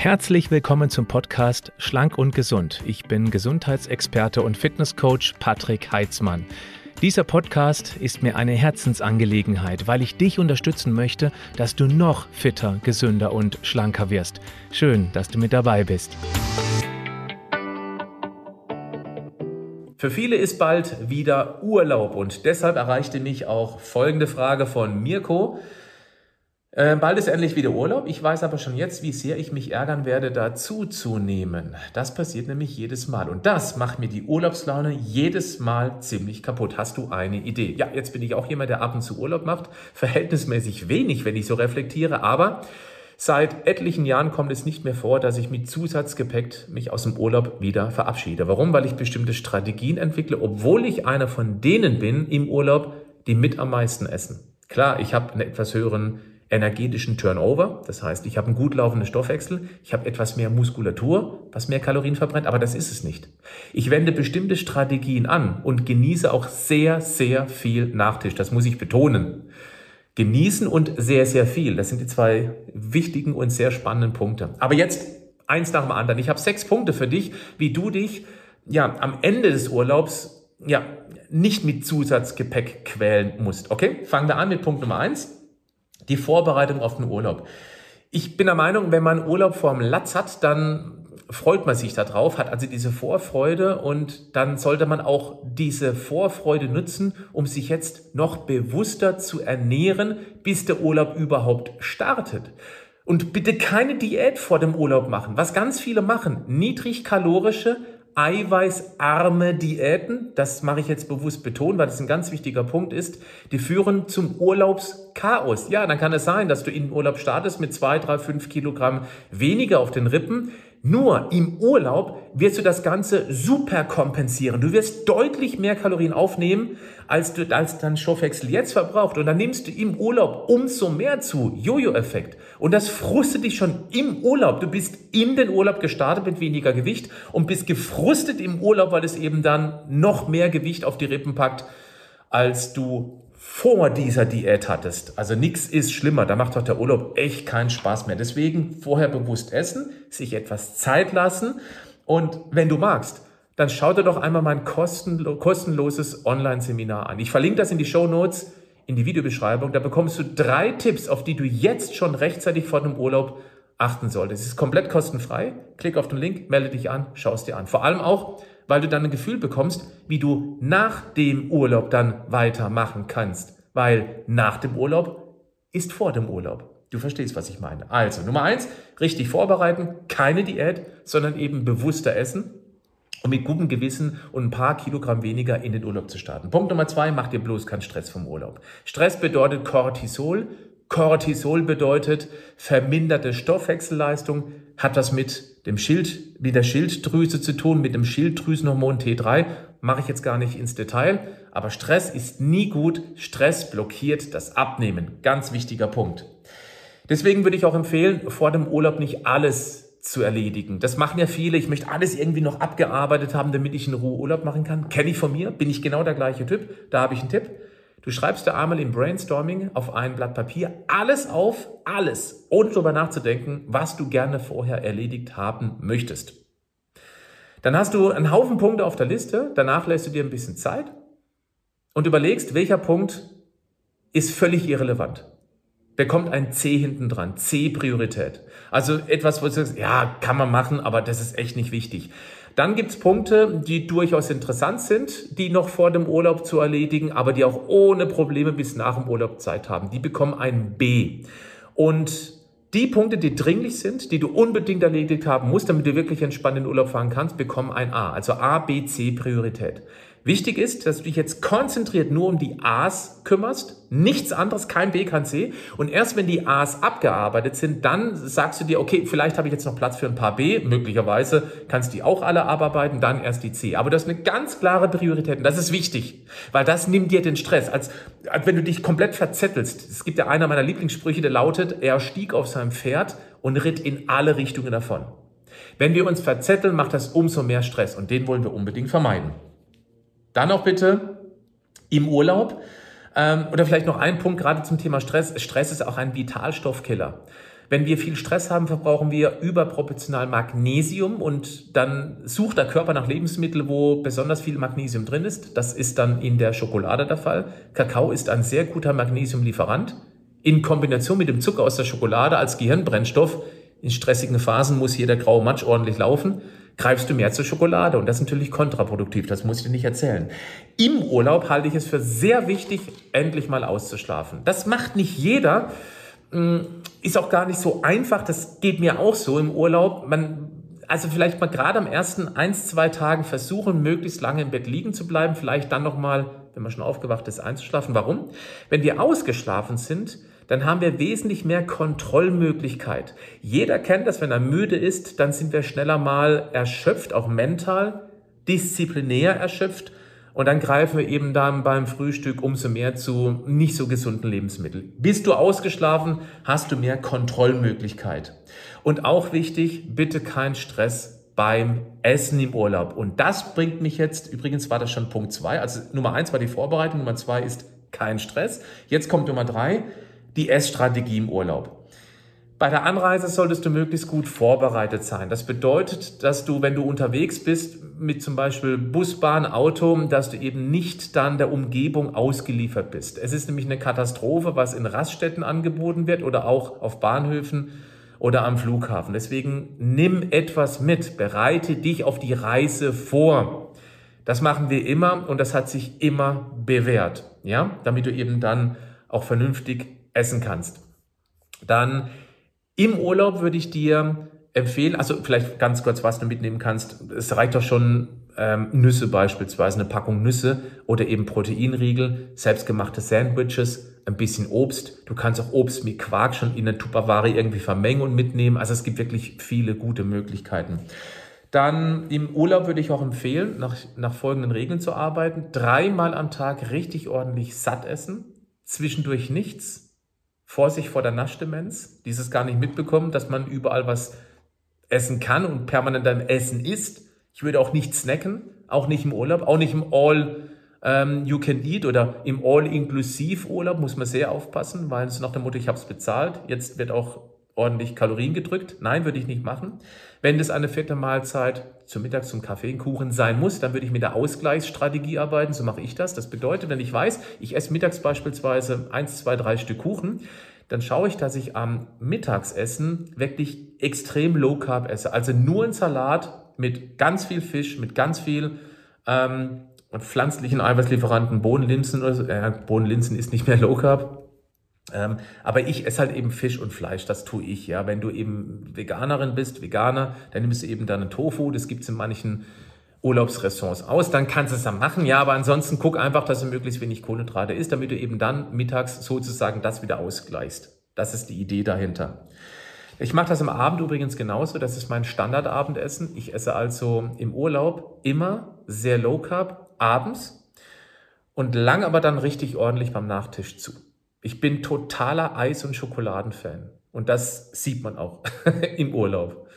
Herzlich willkommen zum Podcast Schlank und Gesund. Ich bin Gesundheitsexperte und Fitnesscoach Patrick Heitzmann. Dieser Podcast ist mir eine Herzensangelegenheit, weil ich dich unterstützen möchte, dass du noch fitter, gesünder und schlanker wirst. Schön, dass du mit dabei bist. Für viele ist bald wieder Urlaub und deshalb erreichte mich auch folgende Frage von Mirko. Äh, bald ist endlich wieder Urlaub. Ich weiß aber schon jetzt, wie sehr ich mich ärgern werde, dazu zu nehmen. Das passiert nämlich jedes Mal. Und das macht mir die Urlaubslaune jedes Mal ziemlich kaputt. Hast du eine Idee? Ja, jetzt bin ich auch jemand, der ab und zu Urlaub macht. Verhältnismäßig wenig, wenn ich so reflektiere. Aber Seit etlichen Jahren kommt es nicht mehr vor, dass ich mit Zusatzgepäck mich aus dem Urlaub wieder verabschiede. Warum? Weil ich bestimmte Strategien entwickle, obwohl ich einer von denen bin im Urlaub, die mit am meisten essen. Klar, ich habe einen etwas höheren energetischen Turnover. Das heißt, ich habe einen gut laufenden Stoffwechsel, ich habe etwas mehr Muskulatur, was mehr Kalorien verbrennt, aber das ist es nicht. Ich wende bestimmte Strategien an und genieße auch sehr, sehr viel Nachtisch. Das muss ich betonen. Genießen und sehr, sehr viel. Das sind die zwei wichtigen und sehr spannenden Punkte. Aber jetzt eins nach dem anderen. Ich habe sechs Punkte für dich, wie du dich ja am Ende des Urlaubs ja nicht mit Zusatzgepäck quälen musst. Okay, fangen wir an mit Punkt Nummer eins. Die Vorbereitung auf den Urlaub. Ich bin der Meinung, wenn man Urlaub vorm Latz hat, dann freut man sich darauf, hat also diese Vorfreude und dann sollte man auch diese Vorfreude nutzen, um sich jetzt noch bewusster zu ernähren, bis der Urlaub überhaupt startet. Und bitte keine Diät vor dem Urlaub machen. Was ganz viele machen, niedrigkalorische, eiweißarme Diäten, das mache ich jetzt bewusst betonen, weil das ein ganz wichtiger Punkt ist, die führen zum Urlaubschaos. Ja, dann kann es sein, dass du in den Urlaub startest mit zwei, drei, fünf Kilogramm weniger auf den Rippen. Nur im Urlaub wirst du das Ganze super kompensieren. Du wirst deutlich mehr Kalorien aufnehmen, als du als dein Stoffwechsel jetzt verbraucht. Und dann nimmst du im Urlaub umso mehr zu. Jojo-Effekt. Und das frustet dich schon im Urlaub. Du bist in den Urlaub gestartet mit weniger Gewicht und bist gefrustet im Urlaub, weil es eben dann noch mehr Gewicht auf die Rippen packt, als du vor dieser Diät hattest. Also nichts ist schlimmer. Da macht doch der Urlaub echt keinen Spaß mehr. Deswegen vorher bewusst essen, sich etwas Zeit lassen und wenn du magst, dann schau dir doch einmal mein kostenloses Online-Seminar an. Ich verlinke das in die Show Notes, in die Videobeschreibung. Da bekommst du drei Tipps, auf die du jetzt schon rechtzeitig vor dem Urlaub achten solltest. Es ist komplett kostenfrei. Klick auf den Link, melde dich an, schau es dir an. Vor allem auch, weil du dann ein Gefühl bekommst, wie du nach dem Urlaub dann weitermachen kannst. Weil nach dem Urlaub ist vor dem Urlaub. Du verstehst, was ich meine. Also, Nummer eins, richtig vorbereiten, keine Diät, sondern eben bewusster essen um mit gutem Gewissen und ein paar Kilogramm weniger in den Urlaub zu starten. Punkt Nummer zwei, mach dir bloß keinen Stress vom Urlaub. Stress bedeutet Cortisol. Cortisol bedeutet verminderte Stoffwechselleistung, hat was mit dem Schild, mit der Schilddrüse zu tun, mit dem Schilddrüsenhormon T3. Mache ich jetzt gar nicht ins Detail. Aber Stress ist nie gut. Stress blockiert das Abnehmen. Ganz wichtiger Punkt. Deswegen würde ich auch empfehlen, vor dem Urlaub nicht alles zu erledigen. Das machen ja viele. Ich möchte alles irgendwie noch abgearbeitet haben, damit ich in Ruhe Urlaub machen kann. Kenne ich von mir, bin ich genau der gleiche Typ. Da habe ich einen Tipp. Du schreibst dir einmal im Brainstorming auf ein Blatt Papier alles auf, alles, ohne darüber nachzudenken, was du gerne vorher erledigt haben möchtest. Dann hast du einen Haufen Punkte auf der Liste, danach lässt du dir ein bisschen Zeit und überlegst, welcher Punkt ist völlig irrelevant. Bekommt ein C hinten dran, C-Priorität. Also etwas, wo du sagst, ja, kann man machen, aber das ist echt nicht wichtig. Dann gibt es Punkte, die durchaus interessant sind, die noch vor dem Urlaub zu erledigen, aber die auch ohne Probleme bis nach dem Urlaub Zeit haben. Die bekommen ein B. Und die Punkte, die dringlich sind, die du unbedingt erledigt haben musst, damit du wirklich entspannt in den Urlaub fahren kannst, bekommen ein A. Also A, B, C Priorität. Wichtig ist, dass du dich jetzt konzentriert nur um die A's kümmerst, nichts anderes, kein B, kein C. Und erst wenn die A's abgearbeitet sind, dann sagst du dir, okay, vielleicht habe ich jetzt noch Platz für ein paar B, möglicherweise kannst du die auch alle abarbeiten, dann erst die C. Aber das ist eine ganz klare Priorität und das ist wichtig, weil das nimmt dir den Stress. Als, als wenn du dich komplett verzettelst. Es gibt ja einer meiner Lieblingssprüche, der lautet, er stieg auf seinem Pferd und ritt in alle Richtungen davon. Wenn wir uns verzetteln, macht das umso mehr Stress und den wollen wir unbedingt vermeiden. Dann auch bitte im Urlaub. Ähm, oder vielleicht noch ein Punkt gerade zum Thema Stress. Stress ist auch ein Vitalstoffkiller. Wenn wir viel Stress haben, verbrauchen wir überproportional Magnesium und dann sucht der Körper nach Lebensmitteln, wo besonders viel Magnesium drin ist. Das ist dann in der Schokolade der Fall. Kakao ist ein sehr guter Magnesiumlieferant. In Kombination mit dem Zucker aus der Schokolade als Gehirnbrennstoff, in stressigen Phasen muss jeder graue Matsch ordentlich laufen, greifst du mehr zur Schokolade. Und das ist natürlich kontraproduktiv, das muss ich dir nicht erzählen. Im Urlaub halte ich es für sehr wichtig, endlich mal auszuschlafen. Das macht nicht jeder. Hm, ist auch gar nicht so einfach. Das geht mir auch so im Urlaub. Man, also vielleicht mal gerade am ersten eins, zwei Tagen versuchen, möglichst lange im Bett liegen zu bleiben. Vielleicht dann nochmal, wenn man schon aufgewacht ist, einzuschlafen. Warum? Wenn wir ausgeschlafen sind, dann haben wir wesentlich mehr Kontrollmöglichkeit. Jeder kennt das, wenn er müde ist, dann sind wir schneller mal erschöpft, auch mental, disziplinär erschöpft und dann greifen wir eben dann beim Frühstück umso mehr zu nicht so gesunden Lebensmitteln. Bist du ausgeschlafen, hast du mehr Kontrollmöglichkeit. Und auch wichtig, bitte kein Stress beim Essen im Urlaub. Und das bringt mich jetzt, übrigens war das schon Punkt zwei. also Nummer eins war die Vorbereitung, Nummer zwei ist kein Stress. Jetzt kommt Nummer drei, die Essstrategie im Urlaub. Bei der Anreise solltest du möglichst gut vorbereitet sein. Das bedeutet, dass du, wenn du unterwegs bist, mit zum Beispiel Bus, Bahn, Auto, dass du eben nicht dann der Umgebung ausgeliefert bist. Es ist nämlich eine Katastrophe, was in Raststätten angeboten wird oder auch auf Bahnhöfen oder am Flughafen. Deswegen nimm etwas mit, bereite dich auf die Reise vor. Das machen wir immer und das hat sich immer bewährt, ja, damit du eben dann auch vernünftig essen kannst. Dann im Urlaub würde ich dir empfehlen, also vielleicht ganz kurz, was du mitnehmen kannst. Es reicht doch schon ähm, Nüsse beispielsweise, eine Packung Nüsse oder eben Proteinriegel, selbstgemachte Sandwiches, ein bisschen Obst. Du kannst auch Obst mit Quark schon in eine Tupperware irgendwie vermengen und mitnehmen. Also es gibt wirklich viele gute Möglichkeiten. Dann im Urlaub würde ich auch empfehlen, nach, nach folgenden Regeln zu arbeiten. Dreimal am Tag richtig ordentlich satt essen, zwischendurch nichts, Vorsicht vor der Naschdemenz, dieses gar nicht mitbekommen, dass man überall was essen kann und permanent dann Essen isst. Ich würde auch nicht snacken, auch nicht im Urlaub, auch nicht im All ähm, You Can Eat oder im All-Inklusiv-Urlaub muss man sehr aufpassen, weil es nach dem Motto, ich habe es bezahlt, jetzt wird auch ordentlich Kalorien gedrückt. Nein, würde ich nicht machen. Wenn das eine fette Mahlzeit zum Mittag zum Kaffee und Kuchen sein muss, dann würde ich mit der Ausgleichsstrategie arbeiten. So mache ich das. Das bedeutet, wenn ich weiß, ich esse mittags beispielsweise eins, zwei, drei Stück Kuchen, dann schaue ich, dass ich am Mittagsessen wirklich extrem low carb esse. Also nur ein Salat mit ganz viel Fisch, mit ganz viel ähm, pflanzlichen Eiweißlieferanten, Bohnenlinsen oder so. Äh, Bohnenlinsen ist nicht mehr low carb. Ähm, aber ich esse halt eben Fisch und Fleisch, das tue ich. Ja, wenn du eben Veganerin bist, Veganer, dann nimmst du eben deine Tofu. Das gibt's in manchen Urlaubsrestaurants aus, dann kannst du es dann machen. Ja, aber ansonsten guck einfach, dass du möglichst wenig Kohlenhydrate isst, damit du eben dann mittags sozusagen das wieder ausgleichst. Das ist die Idee dahinter. Ich mache das am Abend übrigens genauso. Das ist mein Standardabendessen. Ich esse also im Urlaub immer sehr low carb abends und lang aber dann richtig ordentlich beim Nachtisch zu. Ich bin totaler Eis- und Schokoladenfan. Und das sieht man auch im Urlaub.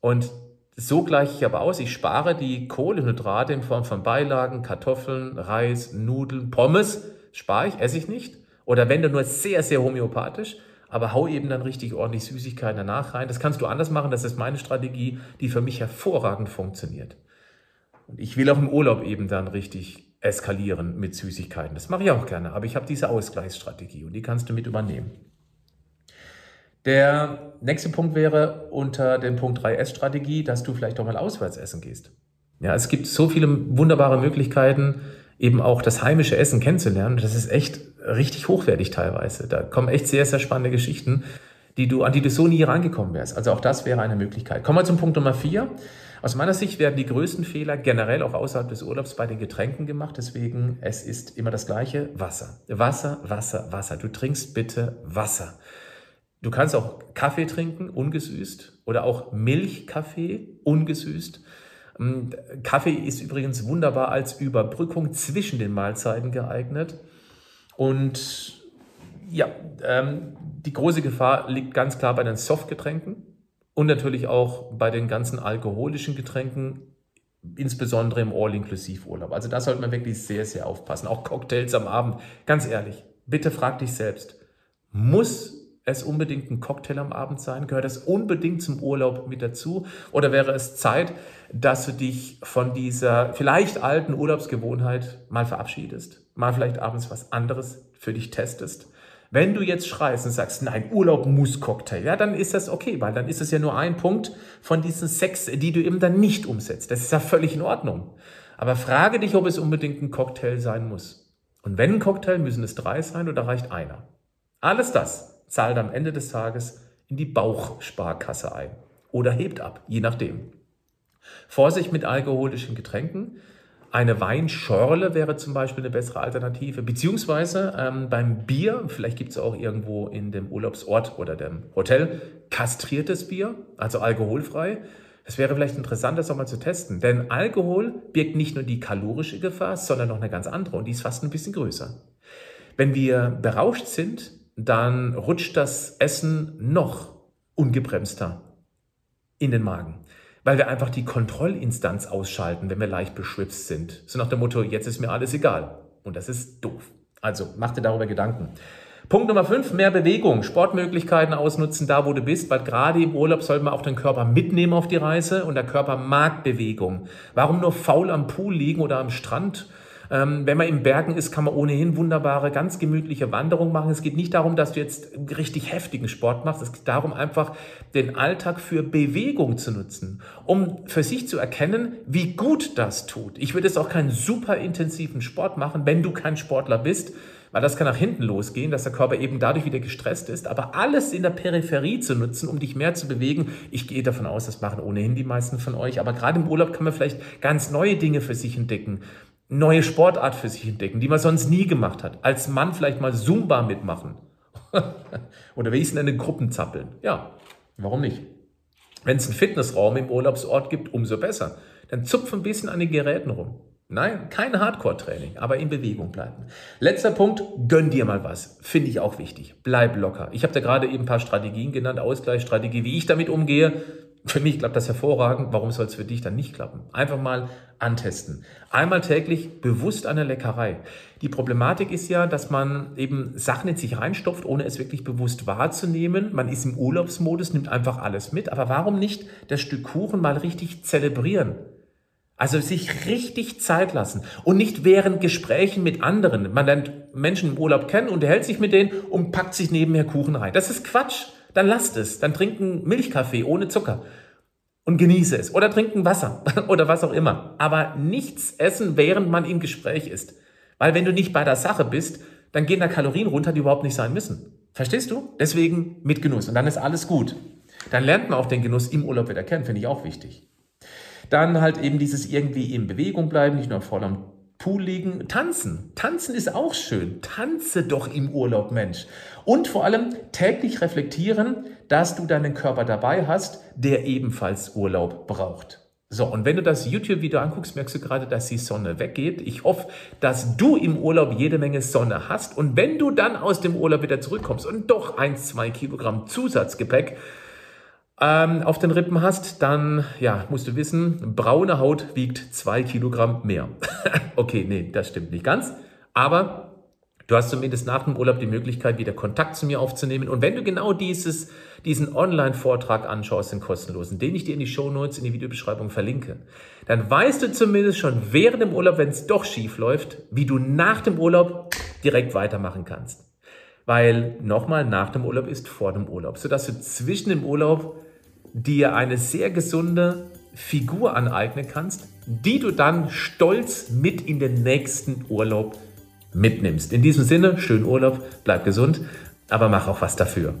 Und so gleiche ich aber aus. Ich spare die Kohlenhydrate in Form von Beilagen, Kartoffeln, Reis, Nudeln, Pommes. Spare ich, esse ich nicht. Oder wenn du nur sehr, sehr homöopathisch. Aber hau eben dann richtig ordentlich Süßigkeiten danach rein. Das kannst du anders machen. Das ist meine Strategie, die für mich hervorragend funktioniert. Und ich will auch im Urlaub eben dann richtig eskalieren mit Süßigkeiten. Das mache ich auch gerne, aber ich habe diese Ausgleichsstrategie und die kannst du mit übernehmen. Der nächste Punkt wäre unter dem Punkt 3S-Strategie, dass du vielleicht auch mal auswärts essen gehst. Ja, es gibt so viele wunderbare Möglichkeiten, eben auch das heimische Essen kennenzulernen. Das ist echt richtig hochwertig teilweise. Da kommen echt sehr, sehr spannende Geschichten, die du, an die du so nie rangekommen wärst. Also auch das wäre eine Möglichkeit. Kommen wir zum Punkt Nummer vier. Aus meiner Sicht werden die größten Fehler generell auch außerhalb des Urlaubs bei den Getränken gemacht. Deswegen, es ist immer das Gleiche. Wasser. Wasser, Wasser, Wasser. Du trinkst bitte Wasser. Du kannst auch Kaffee trinken, ungesüßt, oder auch Milchkaffee, ungesüßt. Ähm, Kaffee ist übrigens wunderbar als Überbrückung zwischen den Mahlzeiten geeignet. Und ja, ähm, die große Gefahr liegt ganz klar bei den Softgetränken. Und natürlich auch bei den ganzen alkoholischen Getränken, insbesondere im All-Inklusiv-Urlaub. Also da sollte man wirklich sehr, sehr aufpassen. Auch Cocktails am Abend. Ganz ehrlich, bitte frag dich selbst, muss es unbedingt ein Cocktail am Abend sein? Gehört das unbedingt zum Urlaub mit dazu? Oder wäre es Zeit, dass du dich von dieser vielleicht alten Urlaubsgewohnheit mal verabschiedest? Mal vielleicht abends was anderes für dich testest? Wenn du jetzt schreist und sagst, nein, Urlaub muss Cocktail, ja, dann ist das okay, weil dann ist es ja nur ein Punkt von diesen sechs, die du eben dann nicht umsetzt. Das ist ja völlig in Ordnung. Aber frage dich, ob es unbedingt ein Cocktail sein muss. Und wenn ein Cocktail, müssen es drei sein oder reicht einer? Alles das zahlt am Ende des Tages in die Bauchsparkasse ein oder hebt ab, je nachdem. Vorsicht mit alkoholischen Getränken. Eine Weinschorle wäre zum Beispiel eine bessere Alternative. Beziehungsweise ähm, beim Bier, vielleicht gibt es auch irgendwo in dem Urlaubsort oder dem Hotel kastriertes Bier, also alkoholfrei. Es wäre vielleicht interessant, das auch mal zu testen. Denn Alkohol birgt nicht nur die kalorische Gefahr, sondern noch eine ganz andere und die ist fast ein bisschen größer. Wenn wir berauscht sind, dann rutscht das Essen noch ungebremster in den Magen weil wir einfach die Kontrollinstanz ausschalten, wenn wir leicht beschwipst sind. So nach dem Motto, jetzt ist mir alles egal. Und das ist doof. Also mach dir darüber Gedanken. Punkt Nummer 5, mehr Bewegung, Sportmöglichkeiten ausnutzen, da wo du bist, weil gerade im Urlaub sollte man auch den Körper mitnehmen auf die Reise und der Körper mag Bewegung. Warum nur faul am Pool liegen oder am Strand ähm, wenn man in Bergen ist, kann man ohnehin wunderbare, ganz gemütliche Wanderungen machen. Es geht nicht darum, dass du jetzt richtig heftigen Sport machst. Es geht darum, einfach den Alltag für Bewegung zu nutzen, um für sich zu erkennen, wie gut das tut. Ich würde jetzt auch keinen super intensiven Sport machen, wenn du kein Sportler bist weil das kann nach hinten losgehen, dass der Körper eben dadurch wieder gestresst ist. Aber alles in der Peripherie zu nutzen, um dich mehr zu bewegen, ich gehe davon aus, das machen ohnehin die meisten von euch. Aber gerade im Urlaub kann man vielleicht ganz neue Dinge für sich entdecken neue Sportart für sich entdecken, die man sonst nie gemacht hat. Als Mann vielleicht mal Zumba mitmachen. Oder wie ich es nenne, Gruppenzappeln. Ja, warum nicht? Wenn es einen Fitnessraum im Urlaubsort gibt, umso besser. Dann zupf ein bisschen an den Geräten rum. Nein, kein Hardcore-Training, aber in Bewegung bleiben. Letzter Punkt, gönn dir mal was. Finde ich auch wichtig. Bleib locker. Ich habe da gerade eben ein paar Strategien genannt, Ausgleichsstrategie, wie ich damit umgehe. Für mich klappt das hervorragend. Warum soll es für dich dann nicht klappen? Einfach mal antesten. Einmal täglich bewusst eine Leckerei. Die Problematik ist ja, dass man eben Sachen in sich reinstopft, ohne es wirklich bewusst wahrzunehmen. Man ist im Urlaubsmodus, nimmt einfach alles mit. Aber warum nicht das Stück Kuchen mal richtig zelebrieren? Also sich richtig Zeit lassen und nicht während Gesprächen mit anderen. Man lernt Menschen im Urlaub kennen, unterhält sich mit denen und packt sich nebenher Kuchen rein. Das ist Quatsch dann lasst es. Dann trinken Milchkaffee ohne Zucker und genieße es. Oder trinken Wasser oder was auch immer. Aber nichts essen, während man im Gespräch ist. Weil wenn du nicht bei der Sache bist, dann gehen da Kalorien runter, die überhaupt nicht sein müssen. Verstehst du? Deswegen mit Genuss. Und dann ist alles gut. Dann lernt man auch den Genuss im Urlaub wieder kennen, finde ich auch wichtig. Dann halt eben dieses irgendwie in Bewegung bleiben, nicht nur voll am Pool liegen, tanzen. Tanzen ist auch schön. Tanze doch im Urlaub, Mensch. Und vor allem täglich reflektieren, dass du deinen Körper dabei hast, der ebenfalls Urlaub braucht. So, und wenn du das YouTube-Video anguckst, merkst du gerade, dass die Sonne weggeht. Ich hoffe, dass du im Urlaub jede Menge Sonne hast. Und wenn du dann aus dem Urlaub wieder zurückkommst und doch ein, zwei Kilogramm Zusatzgepäck ähm, auf den Rippen hast, dann ja, musst du wissen, braune Haut wiegt zwei Kilogramm mehr. okay, nee, das stimmt nicht ganz. Aber du hast zumindest nach dem Urlaub die Möglichkeit, wieder Kontakt zu mir aufzunehmen. Und wenn du genau dieses, diesen Online-Vortrag anschaust, den kostenlosen, den ich dir in die Show Notes, in die Videobeschreibung verlinke, dann weißt du zumindest schon während dem Urlaub, wenn es doch schief läuft, wie du nach dem Urlaub direkt weitermachen kannst. Weil nochmal, nach dem Urlaub ist vor dem Urlaub, sodass du zwischen dem Urlaub dir eine sehr gesunde Figur aneignen kannst, die du dann stolz mit in den nächsten Urlaub mitnimmst. In diesem Sinne, schönen Urlaub, bleib gesund, aber mach auch was dafür.